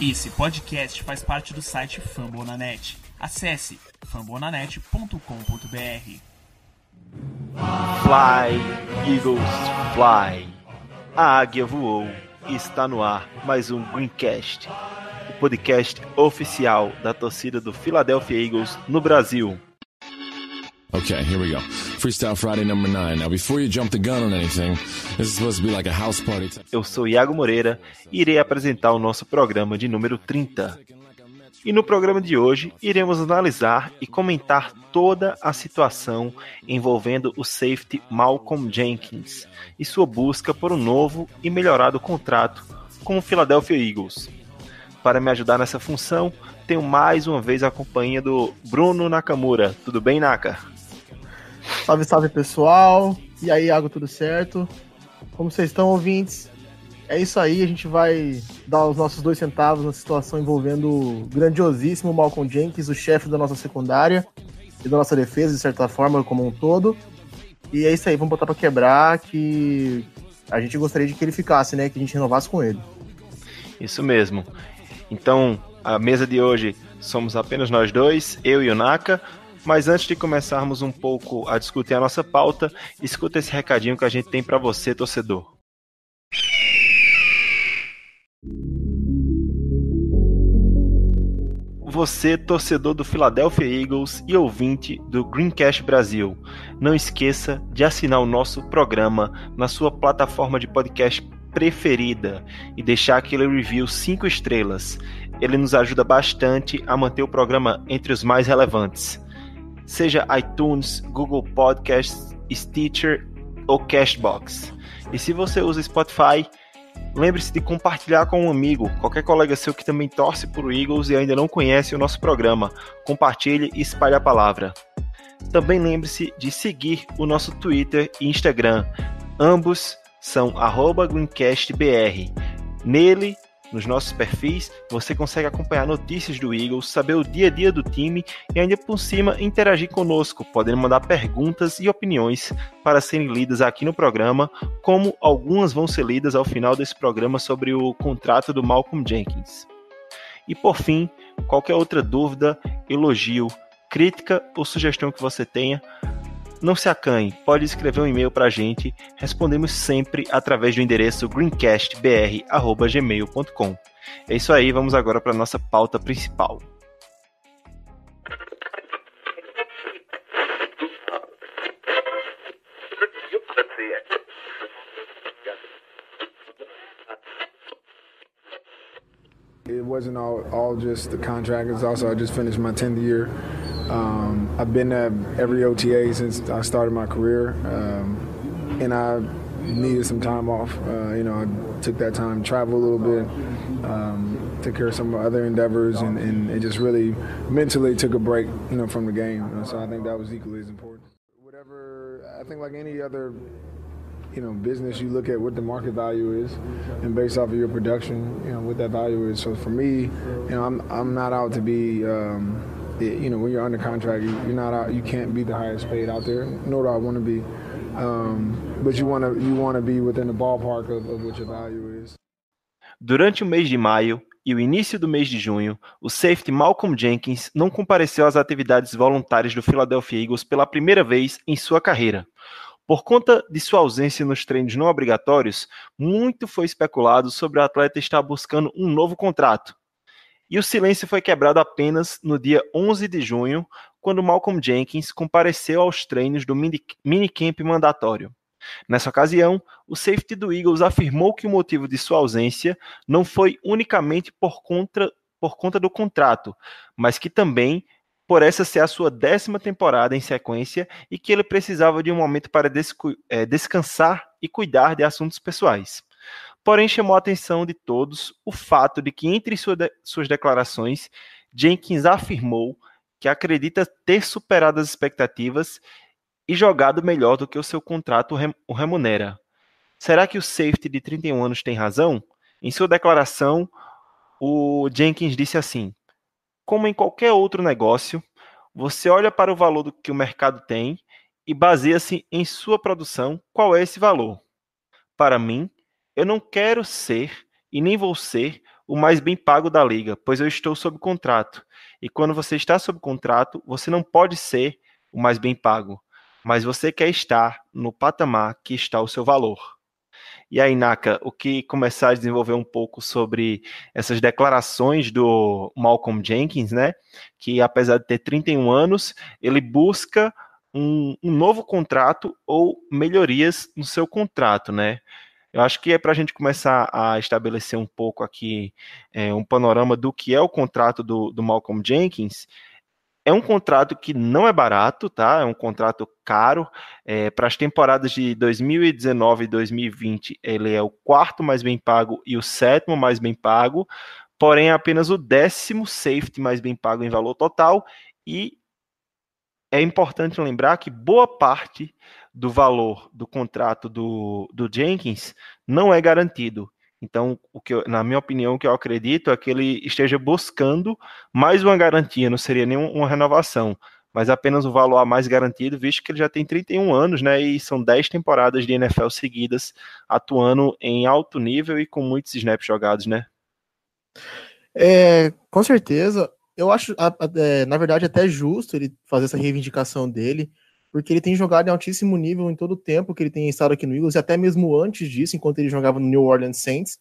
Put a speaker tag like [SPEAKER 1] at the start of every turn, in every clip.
[SPEAKER 1] Esse podcast faz parte do site Fambonanet. Acesse fambonanet.com.br.
[SPEAKER 2] Fly, Eagles, fly. A águia voou e está no ar mais um Greencast, o podcast oficial da torcida do Philadelphia Eagles no Brasil.
[SPEAKER 3] Okay, here we go. Freestyle Friday number nine. Now, before you jump the gun on anything, this is supposed to be like a house party.
[SPEAKER 2] Eu sou Iago Moreira e irei apresentar o nosso programa de número 30. E no programa de hoje iremos analisar e comentar toda a situação envolvendo o safety Malcolm Jenkins e sua busca por um novo e melhorado contrato com o Philadelphia Eagles. Para me ajudar nessa função, tenho mais uma vez a companhia do Bruno Nakamura. Tudo bem, Naka?
[SPEAKER 4] Salve, salve pessoal. E aí, Iago, tudo certo? Como vocês estão, ouvintes? É isso aí, a gente vai dar os nossos dois centavos na situação envolvendo o grandiosíssimo Malcolm Jenkins, o chefe da nossa secundária e da nossa defesa, de certa forma, como um todo. E é isso aí, vamos botar para quebrar que a gente gostaria de que ele ficasse, né? Que a gente renovasse com ele.
[SPEAKER 2] Isso mesmo. Então, a mesa de hoje somos apenas nós dois, eu e o Naka. Mas antes de começarmos um pouco a discutir a nossa pauta, escuta esse recadinho que a gente tem para você, torcedor. Você, torcedor do Philadelphia Eagles e ouvinte do Greencast Brasil, não esqueça de assinar o nosso programa na sua plataforma de podcast preferida e deixar aquele review 5 estrelas. Ele nos ajuda bastante a manter o programa entre os mais relevantes seja iTunes, Google Podcasts, Stitcher ou Cashbox. E se você usa Spotify, lembre-se de compartilhar com um amigo, qualquer colega seu que também torce por o Eagles e ainda não conhece o nosso programa. Compartilhe e espalhe a palavra. Também lembre-se de seguir o nosso Twitter e Instagram. Ambos são GreencastBR. Nele nos nossos perfis, você consegue acompanhar notícias do Eagles, saber o dia a dia do time e ainda por cima interagir conosco, podendo mandar perguntas e opiniões para serem lidas aqui no programa, como algumas vão ser lidas ao final desse programa sobre o contrato do Malcolm Jenkins. E por fim, qualquer outra dúvida, elogio, crítica ou sugestão que você tenha, não se acanhe, pode escrever um e-mail para a gente, respondemos sempre através do endereço greencastbr.gmail.com. É isso aí, vamos agora para a nossa pauta principal.
[SPEAKER 5] It wasn't all, all just the contract. It's also I just finished my 10th year. Um, I've been at every OTA since I started my career, um, and I needed some time off. Uh, you know, I took that time, travel a little bit, um, took care of some other endeavors, and, and, it just really mentally took a break, you know, from the game. So I think that was equally as important. Whatever, I think like any other you know business you look at what the market value is and based off of your production you know what that value is so for me you know i'm, I'm not out to be um, you know, when you're under contract, you, not out, you can't be the highest paid out there, nor do I want to be. Um, but you want to you want to be within the ballpark of, of what your value is.
[SPEAKER 2] Durante o mês de maio e o início do mês de junho, o safety Malcolm Jenkins não compareceu às atividades voluntárias do Philadelphia Eagles pela primeira vez em sua carreira. Por conta de sua ausência nos treinos não obrigatórios, muito foi especulado sobre o atleta estar buscando um novo contrato, e o silêncio foi quebrado apenas no dia 11 de junho, quando Malcolm Jenkins compareceu aos treinos do minicamp mandatório. Nessa ocasião, o safety do Eagles afirmou que o motivo de sua ausência não foi unicamente por conta, por conta do contrato, mas que também por essa ser a sua décima temporada em sequência e que ele precisava de um momento para é, descansar e cuidar de assuntos pessoais. Porém, chamou a atenção de todos o fato de que, entre sua de suas declarações, Jenkins afirmou que acredita ter superado as expectativas e jogado melhor do que o seu contrato o remunera. Será que o safety de 31 anos tem razão? Em sua declaração, o Jenkins disse assim: Como em qualquer outro negócio, você olha para o valor do que o mercado tem e baseia-se em sua produção qual é esse valor. Para mim, eu não quero ser e nem vou ser o mais bem pago da liga, pois eu estou sob contrato. E quando você está sob contrato, você não pode ser o mais bem pago, mas você quer estar no patamar que está o seu valor. E aí, Naka, o que começar a desenvolver um pouco sobre essas declarações do Malcolm Jenkins, né? Que apesar de ter 31 anos, ele busca um, um novo contrato ou melhorias no seu contrato, né? Eu acho que é para a gente começar a estabelecer um pouco aqui é, um panorama do que é o contrato do, do Malcolm Jenkins. É um contrato que não é barato, tá? É um contrato caro. É, para as temporadas de 2019 e 2020, ele é o quarto mais bem pago e o sétimo mais bem pago, porém é apenas o décimo safety mais bem pago em valor total. E é importante lembrar que boa parte do valor do contrato do, do Jenkins não é garantido. Então, o que eu, na minha opinião, o que eu acredito é que ele esteja buscando mais uma garantia, não seria nenhuma renovação, mas apenas o valor a mais garantido, visto que ele já tem 31 anos, né? E são 10 temporadas de NFL seguidas, atuando em alto nível e com muitos snaps jogados, né?
[SPEAKER 4] É, com certeza. Eu acho, é, na verdade, até justo ele fazer essa reivindicação dele, porque ele tem jogado em altíssimo nível em todo o tempo que ele tem estado aqui no Eagles, e até mesmo antes disso, enquanto ele jogava no New Orleans Saints.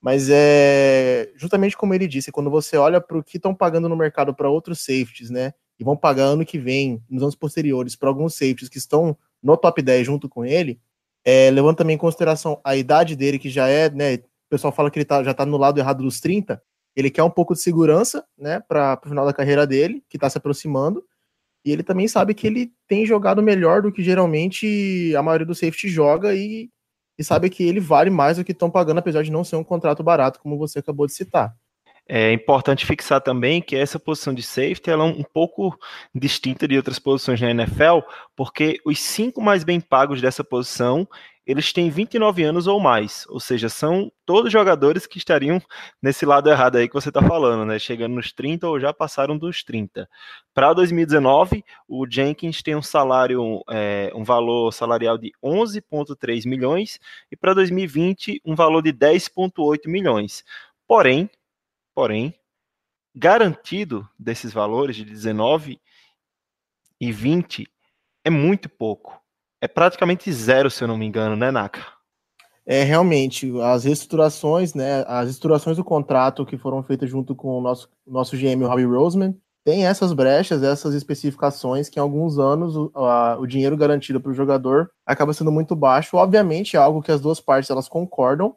[SPEAKER 4] Mas é justamente como ele disse, quando você olha para o que estão pagando no mercado para outros safeties, né? E vão pagar ano que vem, nos anos posteriores, para alguns safeties que estão no top 10 junto com ele, é, levando também em consideração a idade dele, que já é, né? O pessoal fala que ele tá, já está no lado errado dos 30, ele quer um pouco de segurança, né, para o final da carreira dele, que está se aproximando. E ele também sabe que ele tem jogado melhor do que geralmente a maioria do safety joga e, e sabe que ele vale mais do que estão pagando, apesar de não ser um contrato barato, como você acabou de citar.
[SPEAKER 2] É importante fixar também que essa posição de safety ela é um pouco distinta de outras posições na NFL, porque os cinco mais bem pagos dessa posição eles têm 29 anos ou mais, ou seja, são todos jogadores que estariam nesse lado errado aí que você está falando, né? Chegando nos 30 ou já passaram dos 30. Para 2019, o Jenkins tem um salário, é, um valor salarial de 11,3 milhões e para 2020 um valor de 10,8 milhões. Porém, porém, garantido desses valores de 19 e 20 é muito pouco é praticamente zero, se eu não me engano, né, Naka?
[SPEAKER 4] É, realmente, as reestruturações, né, as estruturações do contrato que foram feitas junto com o nosso, nosso GM, o Robbie Roseman, tem essas brechas, essas especificações que em alguns anos o, a, o dinheiro garantido para o jogador acaba sendo muito baixo. Obviamente é algo que as duas partes elas concordam,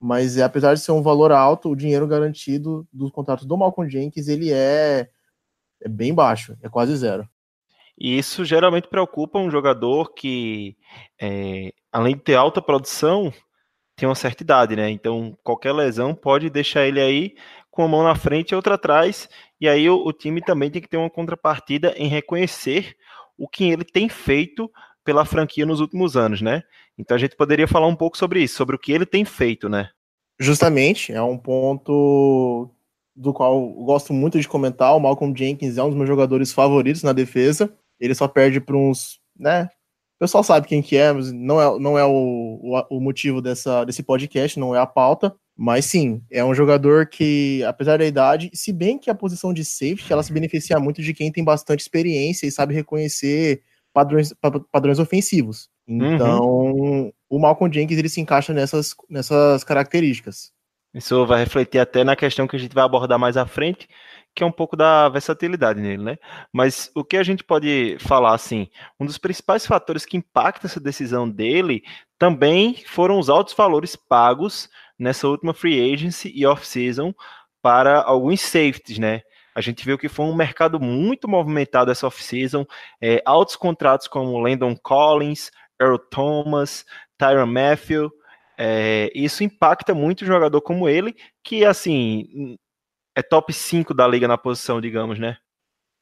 [SPEAKER 4] mas é, apesar de ser um valor alto, o dinheiro garantido dos contratos do Malcolm Jenkins ele é, é bem baixo, é quase zero.
[SPEAKER 2] E isso geralmente preocupa um jogador que, é, além de ter alta produção, tem uma certa idade, né? Então, qualquer lesão pode deixar ele aí com a mão na frente e outra atrás. E aí o, o time também tem que ter uma contrapartida em reconhecer o que ele tem feito pela franquia nos últimos anos, né? Então a gente poderia falar um pouco sobre isso, sobre o que ele tem feito, né?
[SPEAKER 4] Justamente, é um ponto do qual gosto muito de comentar. O Malcolm Jenkins é um dos meus jogadores favoritos na defesa. Ele só perde para uns, né? O pessoal sabe quem que é, mas não é, não é o, o, o, motivo dessa, desse podcast, não é a pauta. Mas sim, é um jogador que, apesar da idade, se bem que a posição de safety, ela se beneficia muito de quem tem bastante experiência e sabe reconhecer padrões, padrões ofensivos. Uhum. Então, uhum. o Malcolm Jenkins, ele se encaixa nessas, nessas características.
[SPEAKER 2] Isso vai refletir até na questão que a gente vai abordar mais à frente, que é um pouco da versatilidade nele, né? Mas o que a gente pode falar assim, um dos principais fatores que impacta essa decisão dele também foram os altos valores pagos nessa última free agency e off-season para alguns safeties, né? A gente viu que foi um mercado muito movimentado essa off-season, é, altos contratos como Landon Collins, Earl Thomas, Tyron Matthew, é, isso impacta muito um jogador como ele, que assim é top 5 da liga na posição, digamos, né?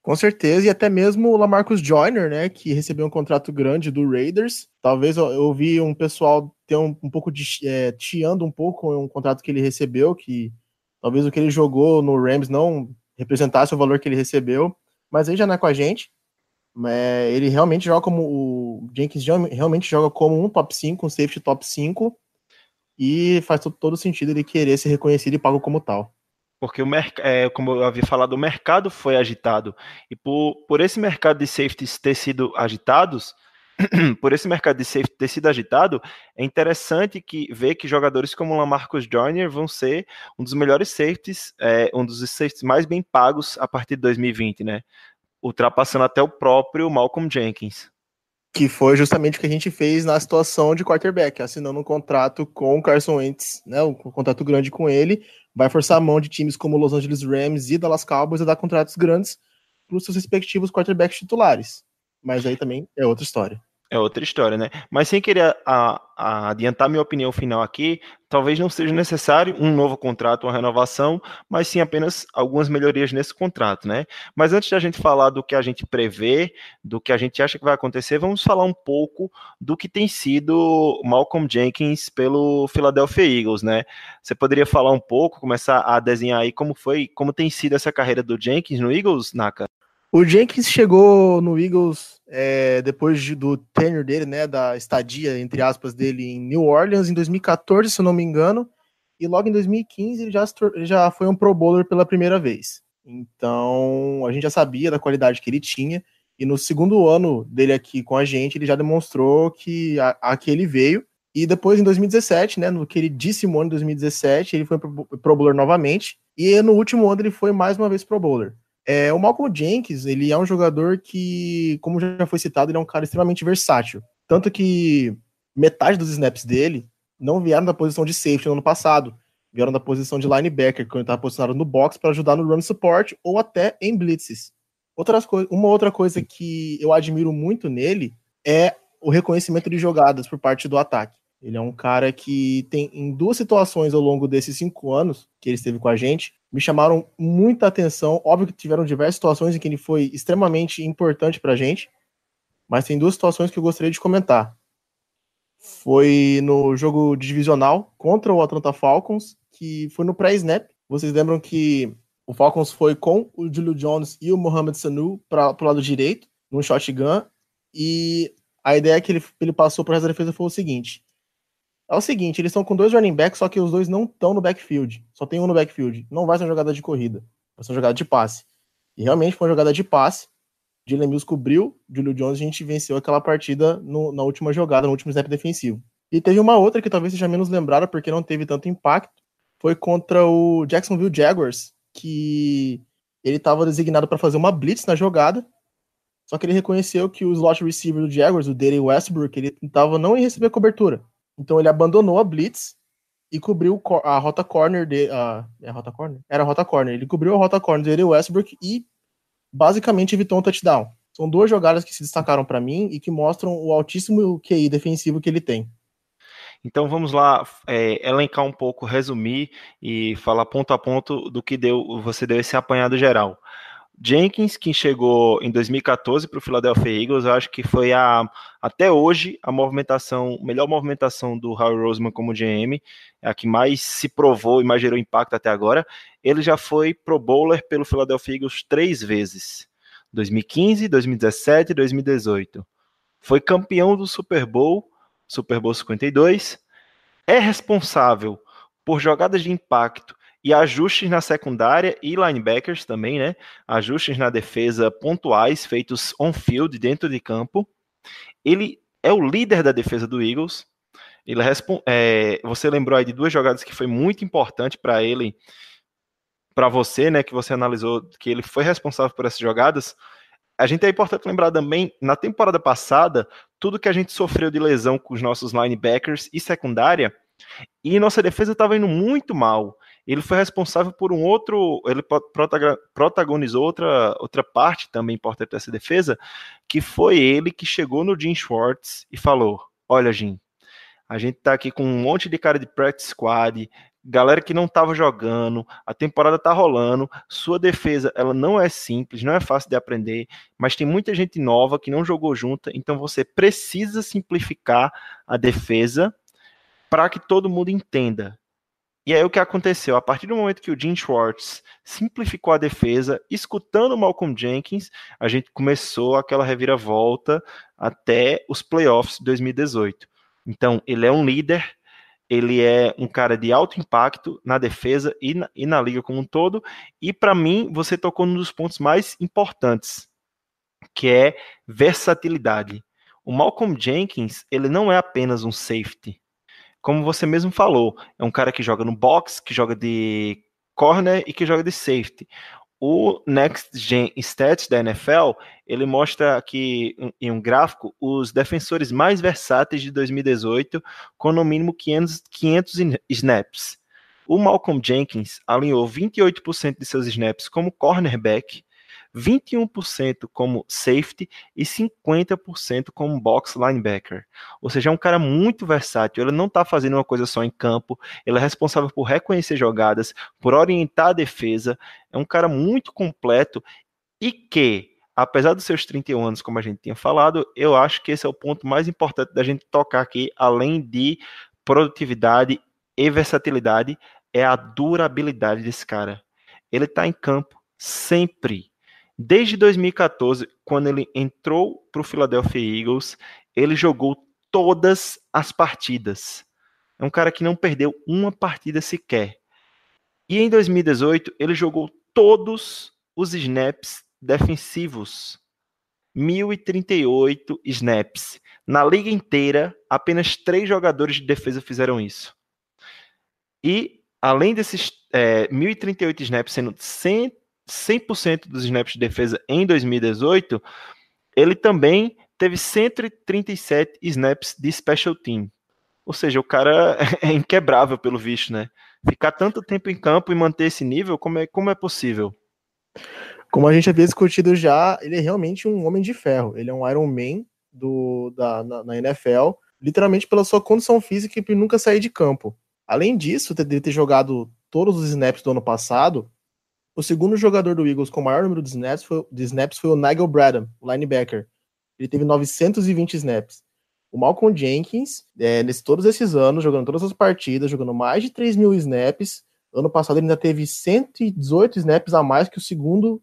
[SPEAKER 4] Com certeza, e até mesmo o Lamarcus Joyner, né, que recebeu um contrato grande do Raiders. Talvez eu, eu vi um pessoal ter um, um pouco de é, tiando um pouco um contrato que ele recebeu, que talvez o que ele jogou no Rams não representasse o valor que ele recebeu, mas aí já não é com a gente. É, ele realmente joga como o Jenkins realmente joga como um top 5, um safety top 5. e faz todo sentido ele querer ser reconhecido e pago como tal.
[SPEAKER 2] Porque o é, como eu havia falado, o mercado foi agitado. E por, por esse mercado de safeties ter sido agitados, por esse mercado de safety ter sido agitado, é interessante que ver que jogadores como Lamarcus Joyner vão ser um dos melhores safeties, é, um dos safeties mais bem pagos a partir de 2020, né? Ultrapassando até o próprio Malcolm Jenkins.
[SPEAKER 4] Que foi justamente o que a gente fez na situação de quarterback, assinando um contrato com o Carson Wentz, né? Um contrato grande com ele, vai forçar a mão de times como Los Angeles Rams e Dallas Cowboys a dar contratos grandes para os seus respectivos quarterbacks titulares. Mas aí também é outra história.
[SPEAKER 2] É outra história, né? Mas sem querer a, a adiantar minha opinião final aqui, talvez não seja necessário um novo contrato, uma renovação, mas sim apenas algumas melhorias nesse contrato, né? Mas antes da gente falar do que a gente prevê, do que a gente acha que vai acontecer, vamos falar um pouco do que tem sido Malcolm Jenkins pelo Philadelphia Eagles, né? Você poderia falar um pouco, começar a desenhar aí como foi, como tem sido essa carreira do Jenkins no Eagles, Naka?
[SPEAKER 4] O Jenkins chegou no Eagles é, depois de, do tenure dele, né, da estadia, entre aspas, dele em New Orleans em 2014, se eu não me engano, e logo em 2015 ele já, já foi um Pro Bowler pela primeira vez. Então a gente já sabia da qualidade que ele tinha, e no segundo ano dele aqui com a gente, ele já demonstrou que aqui ele veio. E depois, em 2017, né, no queridíssimo ano de 2017, ele foi pro Bowler novamente, e no último ano ele foi mais uma vez Pro Bowler. É, o Malcolm Jenkins, ele é um jogador que, como já foi citado, ele é um cara extremamente versátil. Tanto que metade dos snaps dele não vieram da posição de safety no ano passado. Vieram da posição de linebacker, quando ele estava posicionado no box para ajudar no run support ou até em blitzes. Outras uma outra coisa que eu admiro muito nele é o reconhecimento de jogadas por parte do ataque. Ele é um cara que tem, em duas situações ao longo desses cinco anos que ele esteve com a gente, me chamaram muita atenção. Óbvio que tiveram diversas situações em que ele foi extremamente importante pra gente, mas tem duas situações que eu gostaria de comentar. Foi no jogo divisional contra o Atlanta Falcons, que foi no pré-snap. Vocês lembram que o Falcons foi com o Julio Jones e o Mohamed Sanu para o lado direito, num shotgun, e a ideia que ele, ele passou para a defesa foi o seguinte: é o seguinte, eles estão com dois running backs, só que os dois não estão no backfield. Só tem um no backfield. Não vai ser uma jogada de corrida. Vai ser uma jogada de passe. E realmente foi uma jogada de passe. Dylan Mills cobriu, Julio Jones, a gente venceu aquela partida no, na última jogada, no último snap defensivo. E teve uma outra que talvez seja menos lembrada porque não teve tanto impacto. Foi contra o Jacksonville Jaguars, que ele estava designado para fazer uma blitz na jogada. Só que ele reconheceu que o slot receiver do Jaguars, o Dale Westbrook, ele estava não em receber cobertura. Então ele abandonou a blitz e cobriu a rota corner de a, é a rota corner? Era a rota corner. Ele cobriu a rota corner dele Westbrook e basicamente evitou um touchdown. São duas jogadas que se destacaram para mim e que mostram o altíssimo QI defensivo que ele tem.
[SPEAKER 2] Então vamos lá é, elencar um pouco, resumir e falar ponto a ponto do que deu, você deu esse apanhado geral. Jenkins, que chegou em 2014 para o Philadelphia Eagles, eu acho que foi a, até hoje a movimentação, melhor movimentação do Howie Roseman como GM, é a que mais se provou e mais gerou impacto até agora. Ele já foi Pro Bowler pelo Philadelphia Eagles três vezes: 2015, 2017 e 2018. Foi campeão do Super Bowl, Super Bowl 52. É responsável por jogadas de impacto e ajustes na secundária e linebackers também, né? Ajustes na defesa pontuais feitos on-field, dentro de campo. Ele é o líder da defesa do Eagles. Ele é, você lembrou aí de duas jogadas que foi muito importante para ele, para você, né? Que você analisou que ele foi responsável por essas jogadas. A gente é importante lembrar também, na temporada passada, tudo que a gente sofreu de lesão com os nossos linebackers e secundária, e nossa defesa estava indo muito mal ele foi responsável por um outro, ele protagonizou outra, outra parte também importante dessa defesa, que foi ele que chegou no Jim Schwartz e falou: Olha, Jim, a gente tá aqui com um monte de cara de practice squad, galera que não estava jogando, a temporada tá rolando, sua defesa ela não é simples, não é fácil de aprender, mas tem muita gente nova que não jogou junta, então você precisa simplificar a defesa para que todo mundo entenda e aí o que aconteceu? A partir do momento que o Jim Schwartz simplificou a defesa, escutando o Malcolm Jenkins, a gente começou aquela reviravolta até os playoffs de 2018. Então, ele é um líder, ele é um cara de alto impacto na defesa e na, e na liga como um todo. E para mim, você tocou num dos pontos mais importantes, que é versatilidade. O Malcolm Jenkins, ele não é apenas um safety. Como você mesmo falou, é um cara que joga no box, que joga de corner e que joga de safety. O Next Gen Stats da NFL, ele mostra aqui em um gráfico os defensores mais versáteis de 2018, com no mínimo 500, 500 snaps. O Malcolm Jenkins alinhou 28% de seus snaps como cornerback, 21% como safety e 50% como box linebacker. Ou seja, é um cara muito versátil. Ele não está fazendo uma coisa só em campo, ele é responsável por reconhecer jogadas, por orientar a defesa. É um cara muito completo e que, apesar dos seus 31 anos, como a gente tinha falado, eu acho que esse é o ponto mais importante da gente tocar aqui, além de produtividade e versatilidade, é a durabilidade desse cara. Ele está em campo sempre Desde 2014, quando ele entrou para o Philadelphia Eagles, ele jogou todas as partidas. É um cara que não perdeu uma partida sequer. E em 2018, ele jogou todos os snaps defensivos. 1038 snaps. Na liga inteira, apenas três jogadores de defesa fizeram isso. E, além desses é, 1038 snaps sendo 100, 100% dos snaps de defesa em 2018, ele também teve 137 snaps de special team. Ou seja, o cara é inquebrável pelo visto, né? Ficar tanto tempo em campo e manter esse nível, como é, como é possível?
[SPEAKER 4] Como a gente havia discutido já, ele é realmente um homem de ferro. Ele é um Iron Man do, da, na, na NFL, literalmente pela sua condição física e por nunca sair de campo. Além disso, de ter jogado todos os snaps do ano passado, o segundo jogador do Eagles com maior número de snaps foi, de snaps foi o Nigel Bradham, o linebacker. Ele teve 920 snaps. O Malcolm Jenkins, é, nesse, todos esses anos, jogando todas as partidas, jogando mais de 3 mil snaps. Ano passado ele ainda teve 118 snaps a mais que o segundo,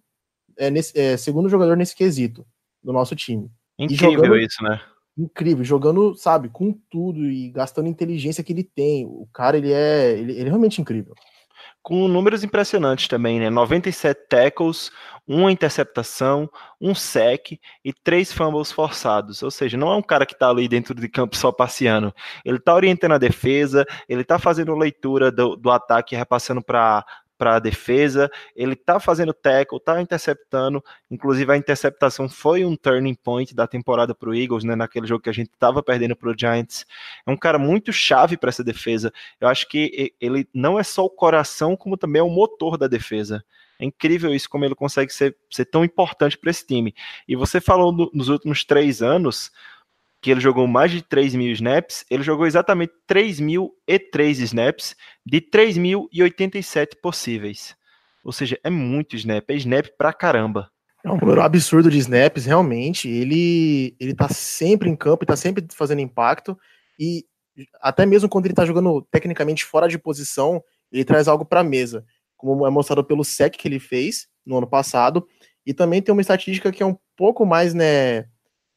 [SPEAKER 4] é, nesse, é, segundo jogador nesse quesito do nosso time.
[SPEAKER 2] Incrível jogando, isso, né?
[SPEAKER 4] Incrível, jogando, sabe, com tudo e gastando inteligência que ele tem. O cara, ele é, ele, ele é realmente incrível
[SPEAKER 2] com números impressionantes também, né? 97 tackles, uma interceptação, um sec e três fumbles forçados. Ou seja, não é um cara que está ali dentro de campo só passeando. Ele está orientando a defesa, ele está fazendo leitura do, do ataque, repassando para para a defesa, ele tá fazendo tackle, tá interceptando, inclusive a interceptação foi um turning point da temporada para o Eagles, né, naquele jogo que a gente estava perdendo para o Giants. É um cara muito chave para essa defesa. Eu acho que ele não é só o coração, como também é o motor da defesa. É incrível isso, como ele consegue ser, ser tão importante para esse time. E você falou nos últimos três anos, que ele jogou mais de 3 mil snaps, ele jogou exatamente 3.003 snaps de 3.087 possíveis. Ou seja, é muito snap, é snap pra caramba.
[SPEAKER 4] É um número absurdo de snaps, realmente. Ele, ele tá sempre em campo, tá sempre fazendo impacto. E até mesmo quando ele tá jogando tecnicamente fora de posição, ele traz algo pra mesa. Como é mostrado pelo sec que ele fez no ano passado. E também tem uma estatística que é um pouco mais, né,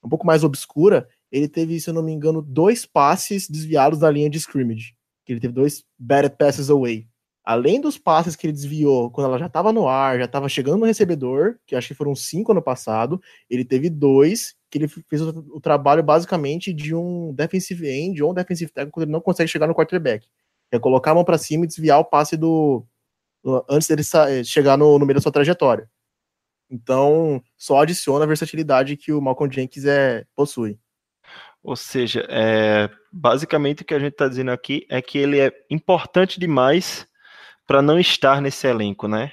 [SPEAKER 4] um pouco mais obscura, ele teve, se eu não me engano, dois passes desviados da linha de scrimmage. Ele teve dois bad passes away. Além dos passes que ele desviou quando ela já estava no ar, já estava chegando no recebedor, que acho que foram cinco ano passado, ele teve dois que ele fez o, trabalho basicamente de um defensive end ou um defensive tackle quando ele não consegue chegar no quarterback. É colocar a mão para cima e desviar o passe do, do antes dele chegar no, no meio da sua trajetória. Então, só adiciona a versatilidade que o Malcolm Jenkins é, possui.
[SPEAKER 2] Ou seja, é, basicamente o que a gente está dizendo aqui é que ele é importante demais para não estar nesse elenco, né?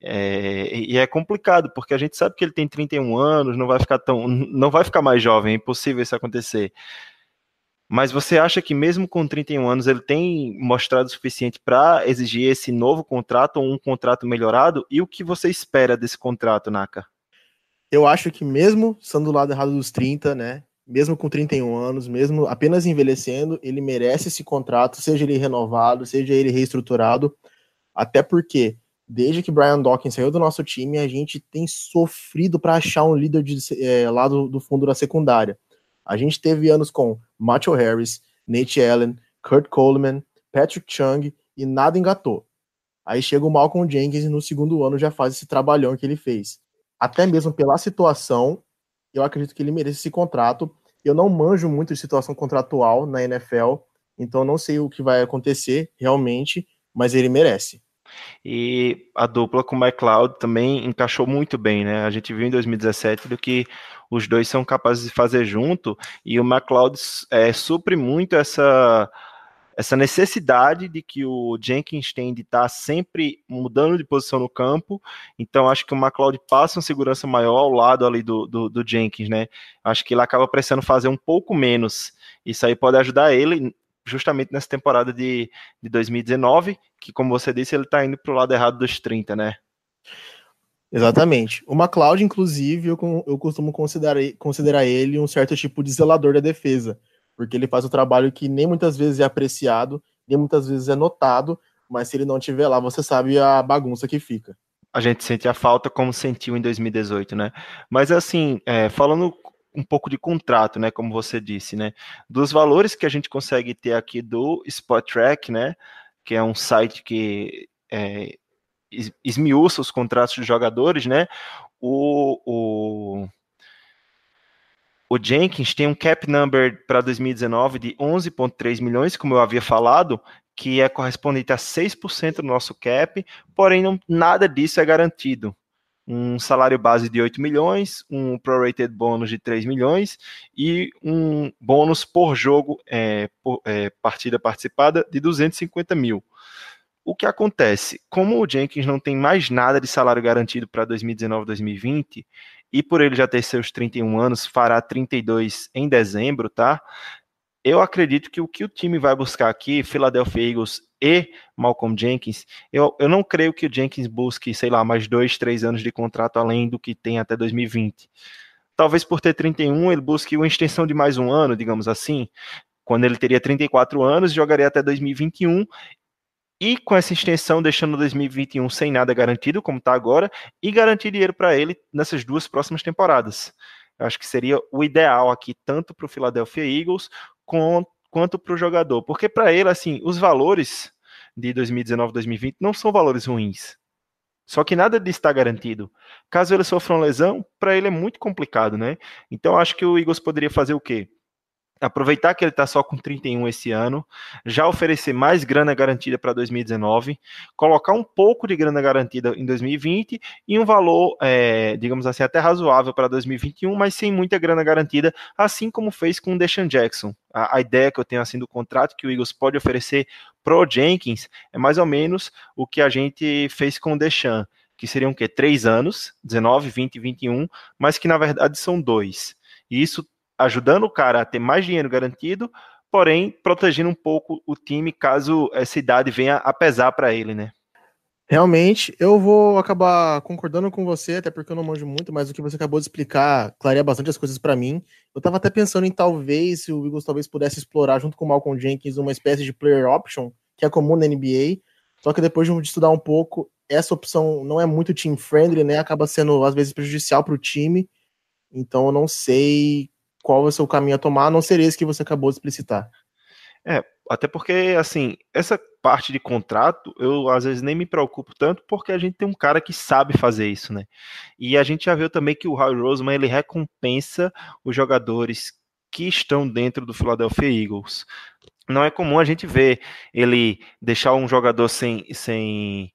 [SPEAKER 2] É, e é complicado, porque a gente sabe que ele tem 31 anos, não vai ficar tão. não vai ficar mais jovem, é impossível isso acontecer. Mas você acha que mesmo com 31 anos ele tem mostrado o suficiente para exigir esse novo contrato ou um contrato melhorado? E o que você espera desse contrato, Naka?
[SPEAKER 4] Eu acho que mesmo sendo do lado errado dos 30, né? Mesmo com 31 anos, mesmo apenas envelhecendo, ele merece esse contrato, seja ele renovado, seja ele reestruturado, até porque desde que Brian Dawkins saiu do nosso time, a gente tem sofrido para achar um líder de, é, lá do, do, fundo da secundária. A gente teve anos com Macho Harris, Nate Allen, Kurt Coleman, Patrick Chung e nada engatou. Aí chega o Malcolm Jenkins e no segundo ano já faz esse trabalhão que ele fez. Até mesmo pela situação, eu acredito que ele merece esse contrato. Eu não manjo muito de situação contratual na NFL, então não sei o que vai acontecer realmente, mas ele merece.
[SPEAKER 2] E a dupla com o McLeod também encaixou muito bem, né? A gente viu em 2017 do que os dois são capazes de fazer junto, e o McLeod é, supre muito essa essa necessidade de que o Jenkins tem de estar tá sempre mudando de posição no campo. Então, acho que o McLeod passa uma segurança maior ao lado ali do, do, do Jenkins, né? Acho que ele acaba precisando fazer um pouco menos. Isso aí pode ajudar ele justamente nessa temporada de, de 2019, que, como você disse, ele está indo para o lado errado dos 30, né?
[SPEAKER 4] Exatamente. O McLeod, inclusive, eu, eu costumo considerar, considerar ele um certo tipo de zelador da defesa porque ele faz o trabalho que nem muitas vezes é apreciado, nem muitas vezes é notado, mas se ele não estiver lá, você sabe a bagunça que fica.
[SPEAKER 2] A gente sente a falta como sentiu em 2018, né? Mas assim, é, falando um pouco de contrato, né? Como você disse, né? Dos valores que a gente consegue ter aqui do Spot Track, né? Que é um site que é, esmiuça os contratos dos jogadores, né? O, o, o Jenkins tem um cap number para 2019 de 11,3 milhões, como eu havia falado, que é correspondente a 6% do nosso cap, porém não, nada disso é garantido. Um salário base de 8 milhões, um prorated bônus de 3 milhões e um bônus por jogo, é, por, é, partida participada, de 250 mil. O que acontece? Como o Jenkins não tem mais nada de salário garantido para 2019-2020, e por ele já ter seus 31 anos, fará 32 em dezembro, tá? Eu acredito que o que o time vai buscar aqui, Philadelphia Eagles e Malcolm Jenkins, eu, eu não creio que o Jenkins busque, sei lá, mais dois, três anos de contrato além do que tem até 2020. Talvez por ter 31, ele busque uma extensão de mais um ano, digamos assim, quando ele teria 34 anos, jogaria até 2021 e com essa extensão deixando 2021 sem nada garantido, como está agora, e garantir dinheiro para ele nessas duas próximas temporadas. Eu acho que seria o ideal aqui, tanto para o Philadelphia Eagles com, quanto para o jogador, porque para ele, assim, os valores de 2019 2020 não são valores ruins. Só que nada disso está garantido. Caso ele sofra uma lesão, para ele é muito complicado, né? Então acho que o Eagles poderia fazer o quê? Aproveitar que ele está só com 31 esse ano, já oferecer mais grana garantida para 2019, colocar um pouco de grana garantida em 2020 e um valor, é, digamos assim, até razoável para 2021, mas sem muita grana garantida, assim como fez com o Deshaun Jackson. A, a ideia que eu tenho assim do contrato que o Eagles pode oferecer pro Jenkins é mais ou menos o que a gente fez com o Deshaun, que seriam o quê? Três anos, 19, 20 e 21, mas que na verdade são dois. E isso ajudando o cara a ter mais dinheiro garantido, porém protegendo um pouco o time caso essa idade venha a pesar para ele, né?
[SPEAKER 4] Realmente, eu vou acabar concordando com você, até porque eu não manjo muito, mas o que você acabou de explicar clareia bastante as coisas para mim. Eu tava até pensando em talvez, se o Eagles talvez pudesse explorar junto com o Malcolm Jenkins uma espécie de player option, que é comum na NBA, só que depois de estudar um pouco, essa opção não é muito team friendly, né? Acaba sendo às vezes prejudicial para o time. Então eu não sei qual ser o caminho a tomar, a não ser esse que você acabou de explicitar.
[SPEAKER 2] É, até porque, assim, essa parte de contrato, eu às vezes nem me preocupo tanto, porque a gente tem um cara que sabe fazer isso, né? E a gente já viu também que o Howie Roseman, ele recompensa os jogadores que estão dentro do Philadelphia Eagles. Não é comum a gente ver ele deixar um jogador sem, sem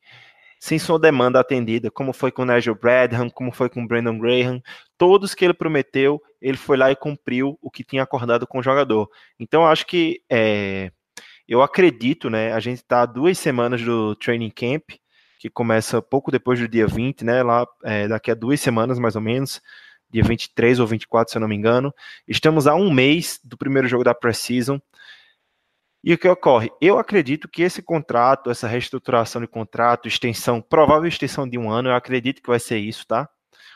[SPEAKER 2] sem sua demanda atendida, como foi com o Nigel Bradham, como foi com o Brandon Graham, todos que ele prometeu, ele foi lá e cumpriu o que tinha acordado com o jogador. Então, acho que é, eu acredito, né? A gente está duas semanas do training camp, que começa pouco depois do dia 20, né? Lá é, daqui a duas semanas, mais ou menos, dia 23 ou 24, se eu não me engano. Estamos a um mês do primeiro jogo da Precision. E o que ocorre? Eu acredito que esse contrato, essa reestruturação de contrato, extensão, provável extensão de um ano, eu acredito que vai ser isso, tá?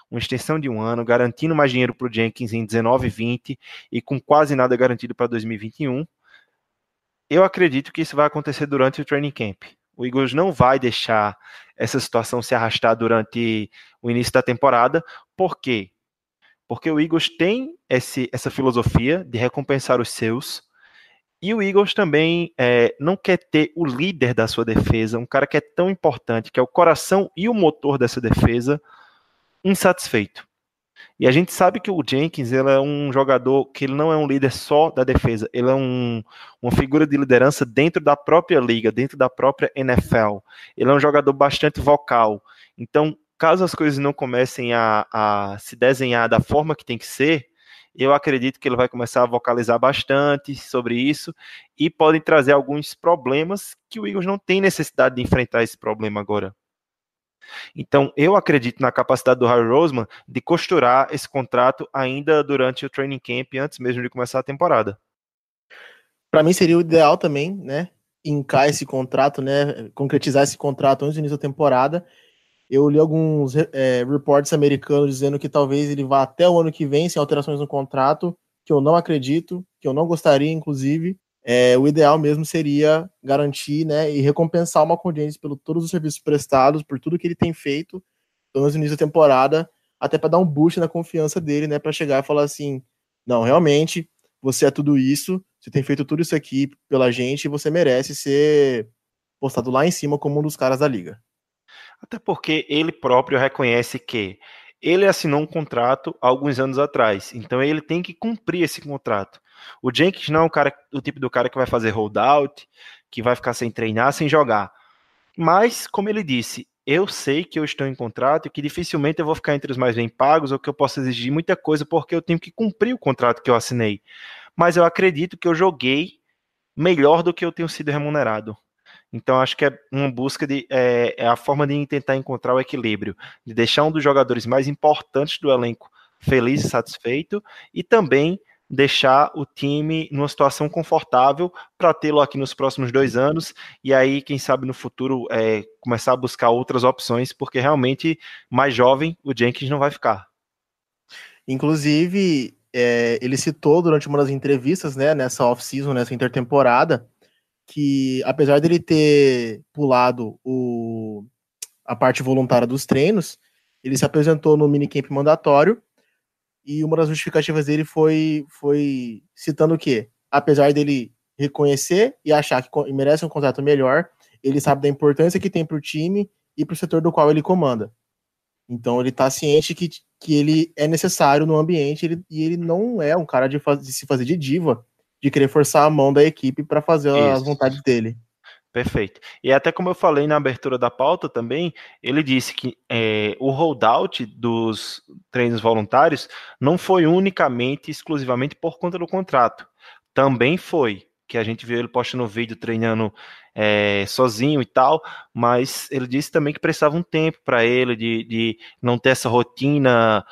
[SPEAKER 2] Uma extensão de um ano, garantindo mais dinheiro para o Jenkins em 19 e 20 e com quase nada garantido para 2021. Eu acredito que isso vai acontecer durante o training camp. O Eagles não vai deixar essa situação se arrastar durante o início da temporada. Por quê? Porque o Eagles tem esse, essa filosofia de recompensar os seus E o Eagles também é, não quer ter o líder da sua defesa, um cara que é tão importante, que é o coração e o motor dessa defesa, insatisfeito. E a gente sabe que o Jenkins ele é um jogador que ele não é um líder só da defesa, ele é um, uma figura de liderança dentro da própria liga, dentro da própria NFL. Ele é um jogador bastante vocal. Então, caso as coisas não comecem a, a se desenhar da forma que tem que ser, eu acredito que ele vai começar a vocalizar bastante sobre isso e podem trazer alguns problemas que o Eagles não tem necessidade de enfrentar esse problema agora. Então, eu acredito na capacidade do Harry Roseman de costurar esse contrato ainda durante o training camp, antes mesmo de começar a temporada.
[SPEAKER 4] Para mim seria o ideal também, né? Incar esse contrato, né? Concretizar esse contrato antes do início da temporada. Eu li alguns é, reports americanos dizendo que talvez ele vá até o ano que vem sem alterações no contrato, que eu não acredito, que eu não gostaria, inclusive é, o ideal mesmo seria garantir né, e recompensar o Malcolm James por todos os serviços prestados, por tudo que ele tem feito, pelo menos no início da temporada, até para dar um boost na confiança dele, né, para chegar e falar assim: não, realmente, você é tudo isso, você tem feito tudo isso aqui pela gente e você merece ser postado lá em cima como um dos caras da liga.
[SPEAKER 2] Até porque ele próprio reconhece que ele assinou um contrato alguns anos atrás, então ele tem que cumprir esse contrato. O Jenkins não é o, cara, o tipo do cara que vai fazer holdout, que vai ficar sem treinar, sem jogar. Mas, como ele disse, eu sei que eu estou em contrato e que dificilmente eu vou ficar entre os mais bem pagos ou que eu posso exigir muita coisa porque eu tenho que cumprir o contrato que eu assinei. Mas eu acredito que eu joguei melhor do que eu tenho sido remunerado. Então, acho que é uma busca de. É, é, a forma de tentar encontrar o equilíbrio, de deixar um dos jogadores mais importantes do elenco feliz e satisfeito, e também deixar o time numa situação confortável para tê-lo aqui nos próximos dois anos e aí, quem sabe no futuro, é, começar a buscar outras opções, porque realmente mais jovem o Jenkins não vai ficar.
[SPEAKER 4] Inclusive, é, ele citou durante uma das entrevistas, né, nessa off-season, nessa intertemporada, que apesar dele ter pulado o, a parte voluntária dos treinos, ele se apresentou no minicamp mandatório e uma das justificativas dele foi, foi citando o quê? Apesar dele reconhecer e achar que merece um contrato melhor, ele sabe da importância que tem para o time e para o setor do qual ele comanda. Então ele está ciente que, que ele é necessário no ambiente ele, e ele não é um cara de, faz, de, se fazer de diva, de querer forçar a mão da equipe para fazer Isso. as vontades dele.
[SPEAKER 2] Perfeito. E até como eu falei na abertura da pauta também, ele disse que é, o holdout dos treinos voluntários não foi unicamente, exclusivamente por conta do contrato. Também foi, que a gente viu ele postando vídeo treinando é, sozinho e tal, mas ele disse também que precisava um tempo para ele de, de não ter essa rotina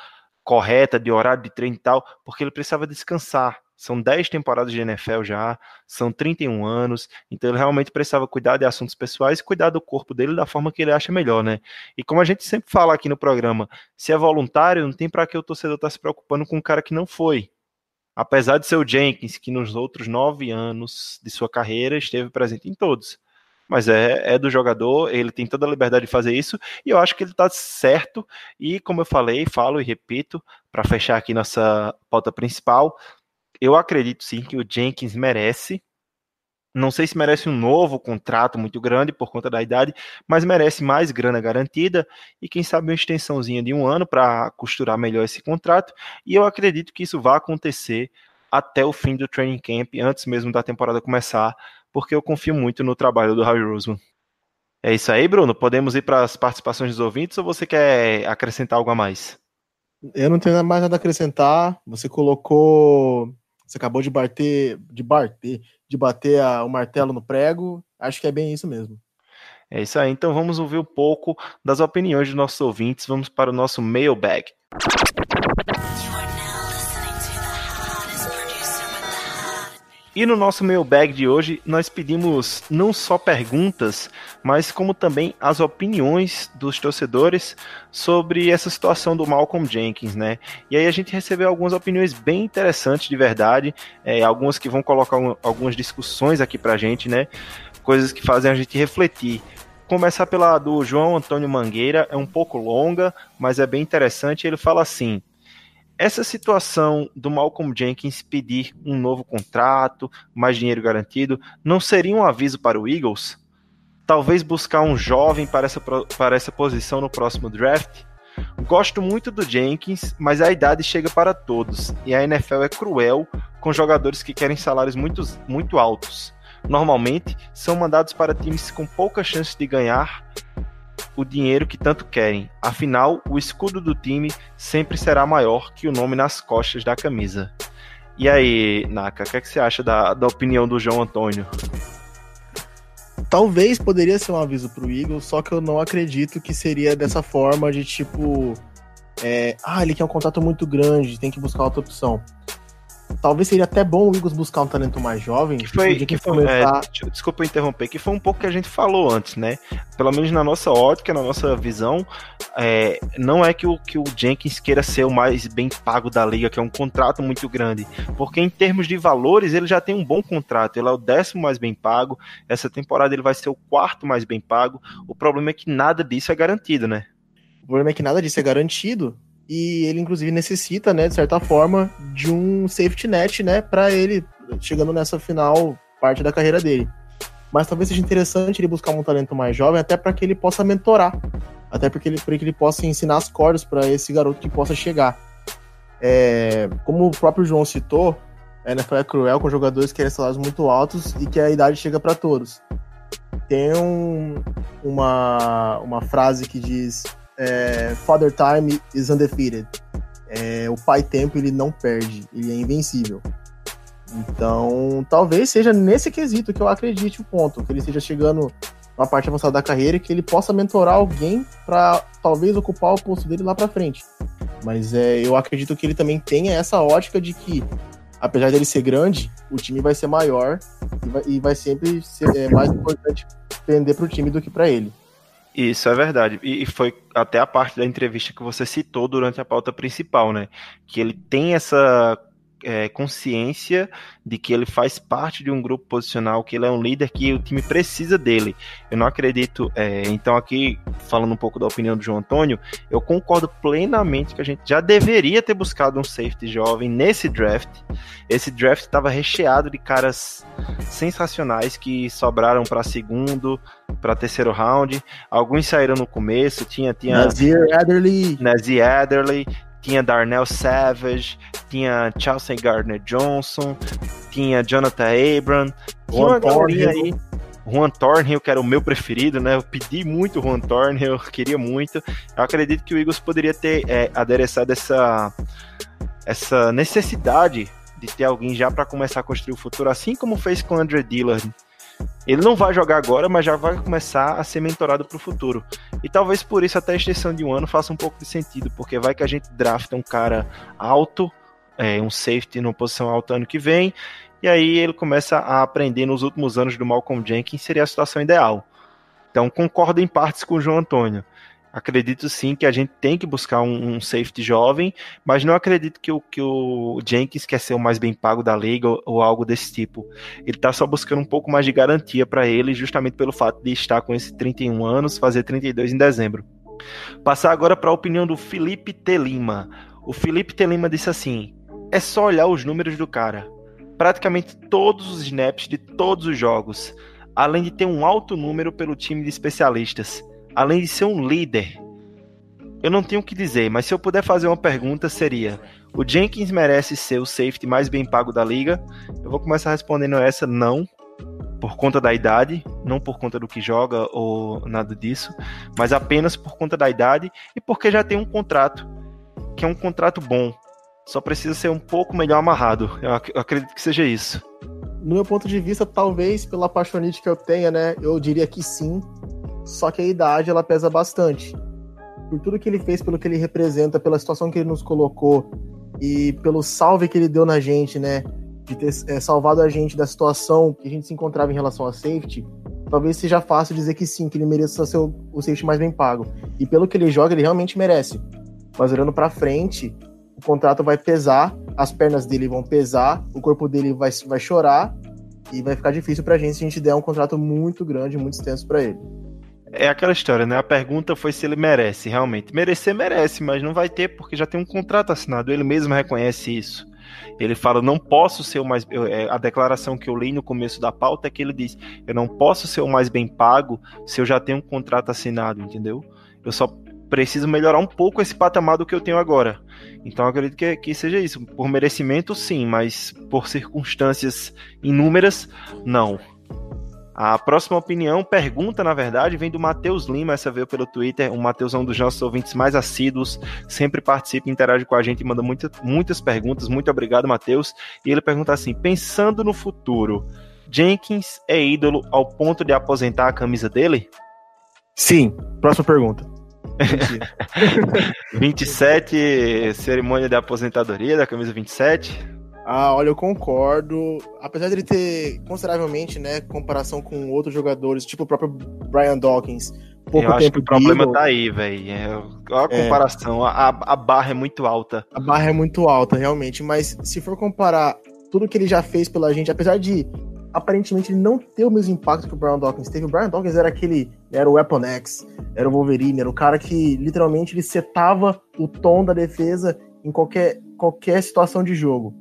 [SPEAKER 2] correta de horário de treino e tal, porque ele precisava descansar. São 10 temporadas de NFL já, são 31 anos, então ele realmente precisava cuidar de assuntos pessoais e cuidar do corpo dele da forma que ele acha melhor, né? E como a gente sempre fala aqui no programa, se é voluntário, não tem para que o torcedor estar tá se preocupando com um cara que não foi. Apesar de ser o Jenkins, que nos outros nove anos de sua carreira esteve presente em todos. Mas é, é do jogador, ele tem toda a liberdade de fazer isso, e eu acho que ele está certo. E como eu falei, falo e repito, para fechar aqui nossa pauta principal, eu acredito sim que o Jenkins merece. Não sei se merece um novo contrato muito grande por conta da idade, mas merece mais grana garantida e quem sabe uma extensãozinha de um ano para costurar melhor esse contrato. E eu acredito que isso vai acontecer até o fim do training camp, antes mesmo da temporada começar, porque eu confio muito no trabalho do Harry Roseman. É isso aí, Bruno. Podemos ir para as participações dos ouvintes ou você quer acrescentar algo a mais?
[SPEAKER 4] Eu não tenho mais nada a acrescentar. Você colocou você acabou de bater, de bater, de bater a, o martelo no prego. Acho que é bem isso mesmo.
[SPEAKER 2] É isso aí. Então vamos ouvir um pouco das opiniões dos nossos ouvintes. Vamos para o nosso mailbag. E no nosso mailbag de hoje, nós pedimos não só perguntas, mas como também as opiniões dos torcedores sobre essa situação do Malcolm Jenkins, né? E aí a gente recebeu algumas opiniões bem interessantes de verdade, é, algumas que vão colocar um, algumas discussões aqui pra gente, né? Coisas que fazem a gente refletir. Começar pela do João Antônio Mangueira, é um pouco longa, mas é bem interessante. Ele fala assim: essa situação do Malcolm Jenkins pedir um novo contrato, mais dinheiro garantido, não seria um aviso para o Eagles? Talvez buscar um jovem para essa, para essa posição no próximo draft? Gosto muito do Jenkins, mas a idade chega para todos e a NFL é cruel com jogadores que querem salários muito, muito altos. Normalmente são mandados para times com poucas chances de ganhar o dinheiro que tanto querem. Afinal, o escudo do time sempre será maior que o nome nas costas da camisa. E aí, Naka, o que, é que você acha da, da opinião do João Antônio?
[SPEAKER 4] Talvez poderia ser um aviso pro Eagles, só que eu não acredito que seria dessa forma de tipo. É, ah, ele quer um contrato muito grande, tem que buscar outra opção talvez seria até bom o Eagles buscar um talento mais jovem.
[SPEAKER 2] Que foi, que foi começar... é, desculpa interromper, que foi um pouco que a gente falou antes, né? Pelo menos na nossa ótica, na nossa visão, é, não é que o, que o Jenkins queira ser o mais bem pago da liga, que é um contrato muito grande, porque em termos de valores ele já tem um bom contrato, ele é o décimo mais bem pago, essa temporada ele vai ser o quarto mais bem pago. O problema é que nada disso é garantido, né?
[SPEAKER 4] O problema é que nada disso é garantido e ele inclusive necessita, né, de certa forma, de um safety net, né, para ele chegando nessa final parte da carreira dele. Mas talvez seja interessante ele buscar um talento mais jovem, até para que ele possa mentorar, até porque ele, para que ele possa ensinar as cordas para esse garoto que possa chegar. É, como o próprio João citou, a NFL é cruel com jogadores que querem salários muito altos e que a idade chega para todos. Tem um, uma, uma frase que diz é, Father Time is undefeated. É, o pai tempo ele não perde, ele é invencível. Então, talvez seja nesse quesito que eu acredite o ponto, que ele esteja chegando na parte avançada da carreira e que ele possa mentorar alguém para talvez ocupar o posto dele lá para frente. Mas é, eu acredito que ele também tenha essa ótica de que, apesar dele ser grande, o time vai ser maior e vai, e vai sempre ser é, mais importante pender para o time do que para ele.
[SPEAKER 2] Isso é verdade. E foi até a parte da entrevista que você citou durante a pauta principal, né? Que ele tem essa é, consciência de que ele faz parte de um grupo posicional, que ele é um líder que o time precisa dele. Eu não acredito. É, então, aqui, falando um pouco da opinião do João Antônio, eu concordo plenamente que a gente já deveria ter buscado um safety jovem nesse draft. Esse draft estava recheado de caras sensacionais que sobraram para segundo, para terceiro round. Alguns saíram no começo, tinha tinha
[SPEAKER 4] Nazir Adderley,
[SPEAKER 2] Nazir Adderley, tinha Darnell Savage, tinha Chelsea Gardner Johnson, tinha Jonathan Abram, tinha uma galerinha aí. Juan Thornhill, que era o meu preferido, né? Eu pedi muito o Juan Thornhill, queria muito. Eu acredito que o Eagles poderia ter é, adereçado essa, essa necessidade de ter alguém já para começar a construir o futuro, assim como fez com o Andre Dillard ele não vai jogar agora, mas já vai começar a ser mentorado para o futuro. E talvez por isso até a extensão de um ano faça um pouco de sentido, porque vai que a gente drafta um cara alto, é, um safety numa posição alta ano que vem, e aí ele começa a aprender nos últimos anos do Malcolm Jenkins, seria a situação ideal. Então concordo em partes com o João Antônio acredito sim que a gente tem que buscar um, um, safety jovem, mas não acredito que o, que o Jenkins quer ser o mais bem pago da liga ou, ou algo desse tipo. Ele está só buscando um pouco mais de garantia para ele, justamente pelo fato de estar com esse 31 anos, fazer 32 em dezembro. Passar agora para a opinião do Felipe Telima. O Felipe Telima disse assim: é só olhar os números do cara. Praticamente todos os snaps de todos os jogos, além de ter um alto número pelo time de especialistas além de ser um líder, eu não tenho o que dizer, mas se eu puder fazer uma pergunta seria: o Jenkins merece ser o safety mais bem pago da liga? Eu vou começar respondendo essa não, por conta da idade, não por conta do que joga ou nada disso, mas apenas por conta da idade e porque já tem um contrato, que é um contrato bom. Só precisa ser um pouco melhor amarrado. Eu acredito que seja isso.
[SPEAKER 4] No meu ponto de vista, talvez pela apaixonite que eu tenha, né, eu diria que sim. Só que a idade ela pesa bastante. Por tudo que ele fez, pelo que ele representa, pela situação que ele nos colocou e pelo salve que ele deu na gente, né? De ter é, salvado a gente da situação que a gente se encontrava em relação a safety, talvez seja fácil dizer que sim, que ele mereça ser o, safety mais bem pago. E pelo que ele joga, ele realmente merece. Mas olhando para frente, o contrato vai pesar, as pernas dele vão pesar, o corpo dele vai, vai chorar e vai ficar difícil pra gente se a gente der um contrato muito grande, muito extenso para ele.
[SPEAKER 2] É aquela história, né? A pergunta foi se ele merece, realmente. Merecer, merece, mas não vai ter porque já tem um contrato assinado. Ele mesmo reconhece isso. Ele fala, não posso ser o mais. É, a declaração que eu li no começo da pauta é que ele diz: eu não posso ser o mais bem pago se eu já tenho um contrato assinado, entendeu? Eu só preciso melhorar um pouco esse patamar do que eu tenho agora. Então acredito que, que seja isso. Por merecimento, sim, mas por circunstâncias inúmeras, não. A próxima opinião, pergunta, na verdade, vem do Matheus Lima, essa veio pelo Twitter. O Matheus é um dos nossos ouvintes mais assíduos, sempre participa, interage com a gente e manda muita, muitas perguntas. Muito obrigado, Matheus. E ele pergunta assim: pensando no futuro, Jenkins é ídolo ao ponto de aposentar a camisa dele?
[SPEAKER 4] Sim. Próxima pergunta.
[SPEAKER 2] 27, cerimônia de aposentadoria da camisa 27.
[SPEAKER 4] Ah, olha, eu concordo. Apesar de ele ter consideravelmente, né, comparação com outros jogadores, tipo o próprio Brian Dawkins,
[SPEAKER 2] pouco eu tempo. o problema tá aí, velho. É, olha a é. comparação, é. a, a barra é muito alta.
[SPEAKER 4] A barra é muito alta, realmente. Mas se for comparar tudo que ele já fez pela gente, apesar de aparentemente ele não ter o mesmo impacto que o Brian Dawkins teve. O Brian Dawkins era aquele, era o Weapon X, era o Wolverine, era o cara que literalmente ele setava o tom da defesa em qualquer, qualquer situação de jogo.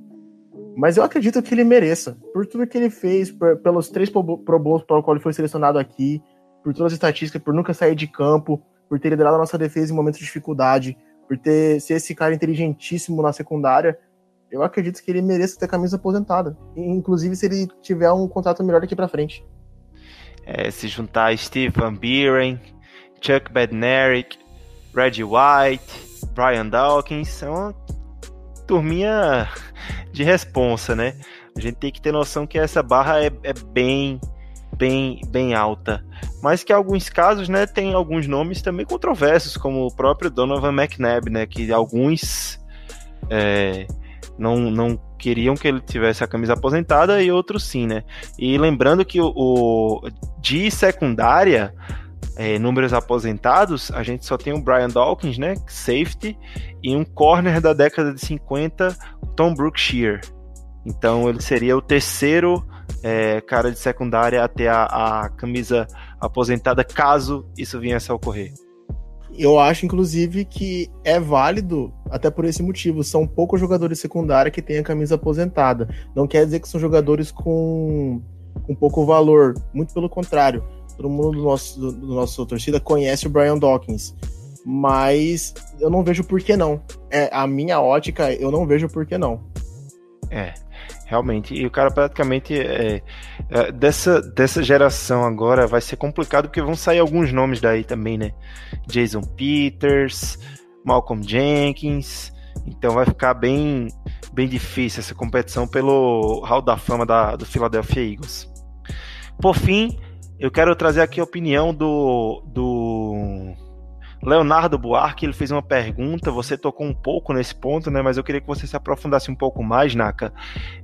[SPEAKER 4] Mas eu acredito que ele mereça, por tudo que ele fez, por, pelos três Pro Bowls para o qual ele foi selecionado aqui, por todas as estatísticas, por nunca sair de campo, por ter liderado a nossa defesa em momentos de dificuldade, por ter ser esse cara inteligentíssimo na secundária. Eu acredito que ele mereça ter a camisa aposentada, inclusive se ele tiver um contrato melhor daqui para frente.
[SPEAKER 2] É, se juntar Steve Van Buren, Chuck Bednarik, Reggie White, Brian Dawkins, é uma turminha de responsa, né? A gente tem que ter noção que essa barra é, é bem, bem, bem alta. Mas que em alguns casos, né, tem alguns nomes também controversos, como o próprio Donovan McNabb, né? Que alguns é, não, não queriam que ele tivesse a camisa aposentada e outros sim, né? E lembrando que o, o de secundária, é, números aposentados, a gente só tem o Brian Dawkins, né? Safety, e um corner da década de 50, Tom Brookshire. Então ele seria o terceiro é, cara de secundária a ter a, a camisa aposentada, caso isso viesse a ocorrer.
[SPEAKER 4] Eu acho, inclusive, que é válido até por esse motivo. São poucos jogadores secundária que têm a camisa aposentada. Não quer dizer que são jogadores com, com pouco valor. Muito pelo contrário todo mundo do nosso, do, do nosso torcida conhece o Brian Dawkins. Mas eu não vejo por que não. É, a minha ótica, eu não vejo por que não.
[SPEAKER 2] É, realmente. E o cara praticamente é, é, dessa, dessa geração agora vai ser complicado porque vão sair alguns nomes daí também, né? Jason Peters, Malcolm Jenkins. Então vai ficar bem, bem difícil essa competição pelo Hall da Fama da, do Philadelphia Eagles. Por fim, eu quero trazer aqui a opinião do, do Leonardo Buarque. Ele fez uma pergunta, você tocou um pouco nesse ponto, né? Mas eu queria que você se aprofundasse um pouco mais, Naka.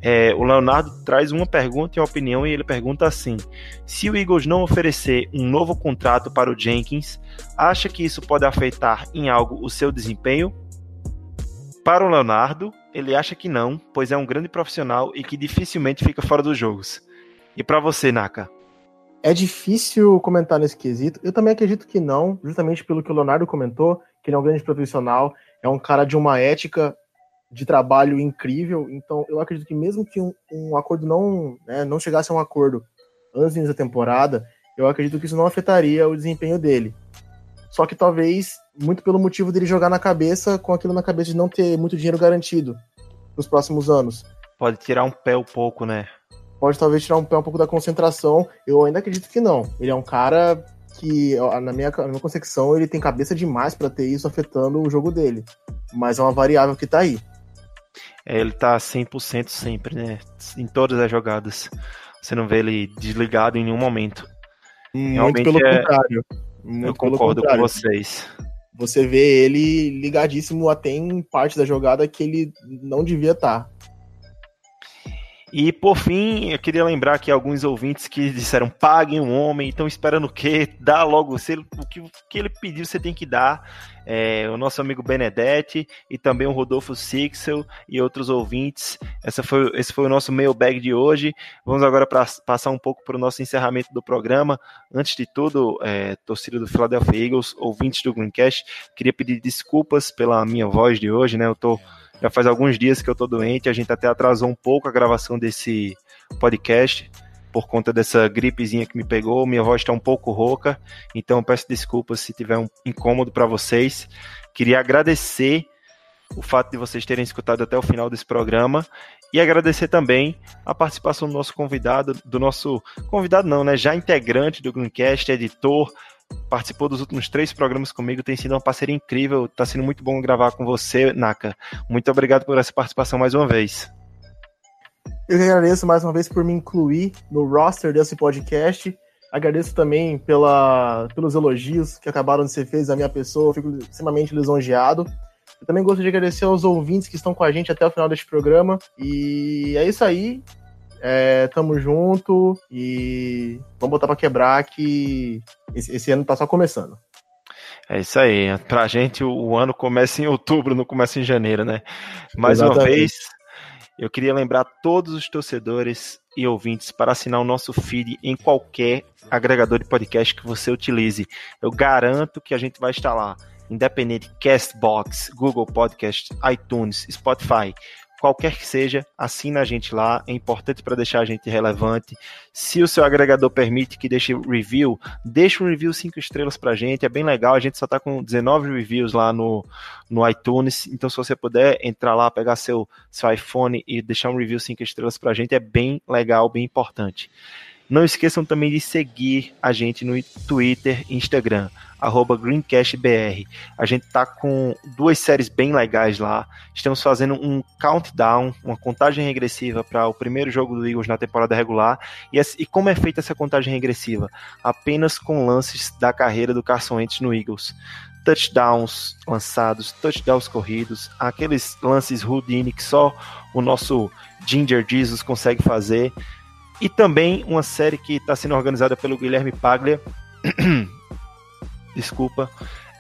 [SPEAKER 2] É, o Leonardo traz uma pergunta e uma opinião e ele pergunta assim: se o Eagles não oferecer um novo contrato para o Jenkins, acha que isso pode afetar em algo o seu desempenho? Para o Leonardo, ele acha que não, pois é um grande profissional e que dificilmente fica fora dos jogos. E para você, Naka?
[SPEAKER 4] É difícil comentar nesse quesito. Eu também acredito que não, justamente pelo que o Leonardo comentou, que ele é um grande profissional, é um cara de uma ética de trabalho incrível. Então, eu acredito que mesmo que um, um acordo não, né, não chegasse a um acordo antes da temporada, eu acredito que isso não afetaria o desempenho dele. Só que talvez, muito pelo motivo dele jogar na cabeça, com aquilo na cabeça de não ter muito dinheiro garantido nos próximos anos.
[SPEAKER 2] Pode tirar um pé um pouco, né?
[SPEAKER 4] Pode talvez tirar um, um pouco da concentração. Eu ainda acredito que não. Ele é um cara que, na minha, na minha concepção, ele tem cabeça demais para ter isso afetando o jogo dele. Mas é uma variável que tá aí.
[SPEAKER 2] É, ele tá 100% sempre, né? Em todas as jogadas. Você não vê ele desligado em nenhum momento.
[SPEAKER 4] Muito Realmente pelo é... contrário.
[SPEAKER 2] Muito Eu concordo contrário. com vocês.
[SPEAKER 4] Você vê ele ligadíssimo até em parte da jogada que ele não devia estar. Tá.
[SPEAKER 2] E por fim, eu queria lembrar que alguns ouvintes que disseram paguem um homem, então esperando o quê? Dá logo se ele, o que, que ele pediu, você tem que dar. É, o nosso amigo Benedetti e também o Rodolfo Sixel e outros ouvintes. Essa foi, esse foi o nosso mailbag de hoje. Vamos agora pra, passar um pouco para o nosso encerramento do programa. Antes de tudo, é, torcida do Philadelphia Eagles, ouvintes do Greencast, queria pedir desculpas pela minha voz de hoje, né? Eu tô já faz alguns dias que eu tô doente, a gente até atrasou um pouco a gravação desse podcast por conta dessa gripezinha que me pegou. Minha voz está um pouco rouca, então peço desculpas se tiver um incômodo para vocês. Queria agradecer o fato de vocês terem escutado até o final desse programa e agradecer também a participação do nosso convidado, do nosso convidado não, né, já integrante do Greencast, editor, participou dos últimos três programas comigo, tem sido uma parceria incrível, está sendo muito bom gravar com você, Naka. Muito obrigado por essa participação mais uma vez.
[SPEAKER 4] Eu que agradeço mais uma vez por me incluir no roster desse podcast. Agradeço também pela, pelos elogios que acabaram de ser feitos à minha pessoa, fico extremamente lisonjeado. Eu também gosto de agradecer aos ouvintes que estão com a gente até o final deste programa. E é isso aí. É, tamo junto e vamos botar para quebrar que esse, esse, ano tá só começando.
[SPEAKER 2] É isso aí. Pra gente o, o, ano começa em outubro, não começa em janeiro, né? Mais Exatamente. uma vez, eu queria lembrar todos os torcedores e ouvintes para assinar o nosso feed em qualquer agregador de podcast que você utilize. Eu garanto que a gente vai estar lá. Independente Castbox, Google Podcast, iTunes, Spotify qualquer que seja, assina a gente lá, é importante para deixar a gente relevante. Se o seu agregador permite que deixe review, deixa um review 5 estrelas para a gente, é bem legal, a gente só está com 19 reviews lá no, no iTunes, então se você puder entrar lá, pegar seu, seu iPhone e deixar um review 5 estrelas para a gente, é bem legal, bem importante. Não esqueçam também de seguir a gente no Twitter e Instagram, GreencastBR. A gente tá com duas séries bem legais lá. Estamos fazendo um countdown, uma contagem regressiva para o primeiro jogo do Eagles na temporada regular. E, e, como é feita essa contagem regressiva? Apenas com lances da carreira do Carson Wentz no Eagles touchdowns lançados, touchdowns corridos, aqueles lances Houdini que só o nosso Ginger Jesus consegue fazer. E também uma série que está sendo organizada pelo Guilherme Paglia. Desculpa.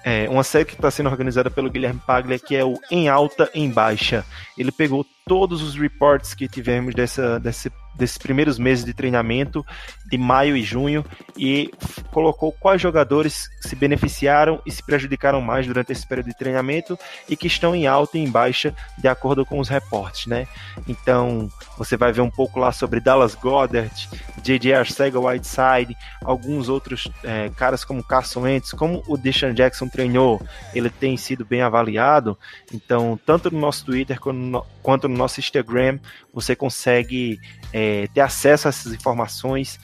[SPEAKER 2] É uma série que está sendo organizada pelo Guilherme Paglia, que é o Em Alta, Em Baixa. Ele pegou todos os reports que tivemos dessa, desse desses primeiros meses de treinamento, de maio e junho, e colocou quais jogadores se beneficiaram e se prejudicaram mais durante esse período de treinamento e que estão em alta e em baixa de acordo com os reportes, né? Então, você vai ver um pouco lá sobre Dallas Goddard, J.J. Arcega Whiteside, alguns outros é, caras como Carson Wentz, como o Deshaun Jackson treinou, ele tem sido bem avaliado, então, tanto no nosso Twitter quanto no, quanto no nosso Instagram, você consegue é, ter acesso a essas informações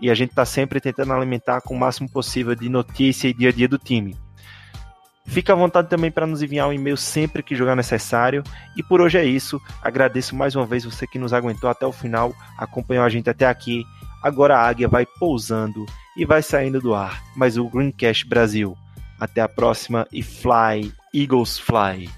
[SPEAKER 2] e a gente está sempre tentando alimentar com o máximo possível de notícia e dia a dia do time. Fica à vontade também para nos enviar um e-mail sempre que jogar necessário. E por hoje é isso. Agradeço mais uma vez você que nos aguentou até o final, acompanhou a gente até aqui. Agora a águia vai pousando e vai saindo do ar. Mas o Greencast Brasil. Até a próxima e fly, Eagles fly.